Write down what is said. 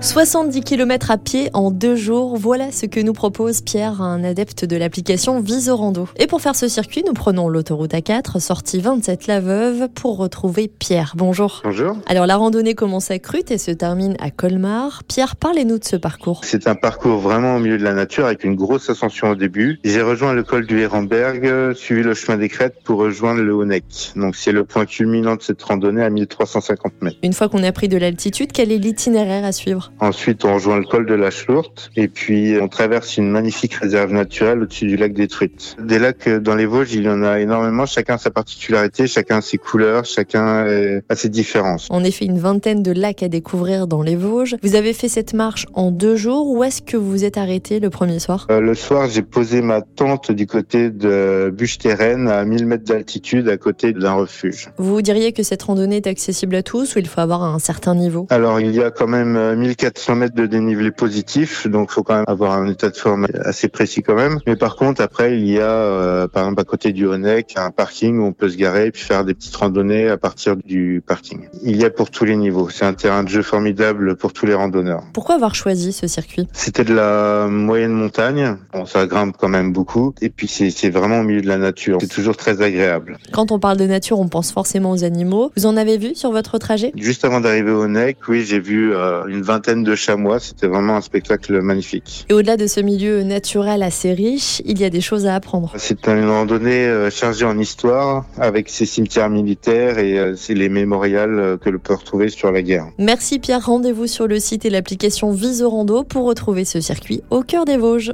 70 km à pied en deux jours, voilà ce que nous propose Pierre, un adepte de l'application Visorando. Et pour faire ce circuit, nous prenons l'autoroute A4, sortie 27 La Veuve, pour retrouver Pierre. Bonjour. Bonjour. Alors la randonnée commence à Crute et se termine à Colmar. Pierre, parlez-nous de ce parcours. C'est un parcours vraiment au milieu de la nature avec une grosse ascension au début. J'ai rejoint le col du Herrenberg, suivi le chemin des crêtes pour rejoindre le Haut-Nec. Donc c'est le point culminant de cette randonnée à 1350 mètres. Une fois qu'on a pris de l'altitude, quel est l'itinéraire à suivre? Ensuite, on rejoint le col de la Chlourte et puis on traverse une magnifique réserve naturelle au-dessus du lac des Truites. Des lacs dans les Vosges, il y en a énormément, chacun a sa particularité, chacun a ses couleurs, chacun a ses différences. En effet, une vingtaine de lacs à découvrir dans les Vosges. Vous avez fait cette marche en deux jours. Où est-ce que vous vous êtes arrêté le premier soir? Euh, Le soir, j'ai posé ma tente du côté de Buche-Terraine à 1000 mètres d'altitude à côté d'un refuge. Vous diriez que cette randonnée est accessible à tous ou il faut avoir un certain niveau? Alors, il y a quand même 1000 400 mètres de dénivelé positif, donc faut quand même avoir un état de forme assez précis quand même. Mais par contre, après, il y a, euh, par exemple, à côté du Honec, un parking où on peut se garer et puis faire des petites randonnées à partir du parking. Il y a pour tous les niveaux. C'est un terrain de jeu formidable pour tous les randonneurs. Pourquoi avoir choisi ce circuit? C'était de la moyenne montagne. Bon, ça grimpe quand même beaucoup. Et puis, c'est vraiment au milieu de la nature. C'est toujours très agréable. Quand on parle de nature, on pense forcément aux animaux. Vous en avez vu sur votre trajet? Juste avant d'arriver au Honec, oui, j'ai vu euh, une vingtaine de chamois. C'était vraiment un spectacle magnifique. Et au-delà de ce milieu naturel assez riche, il y a des choses à apprendre. C'est une randonnée euh, chargée en histoire avec ses cimetières militaires et euh, les mémorials euh, que l'on peut retrouver sur la guerre. Merci Pierre. Rendez-vous sur le site et l'application Visorando pour retrouver ce circuit au cœur des Vosges.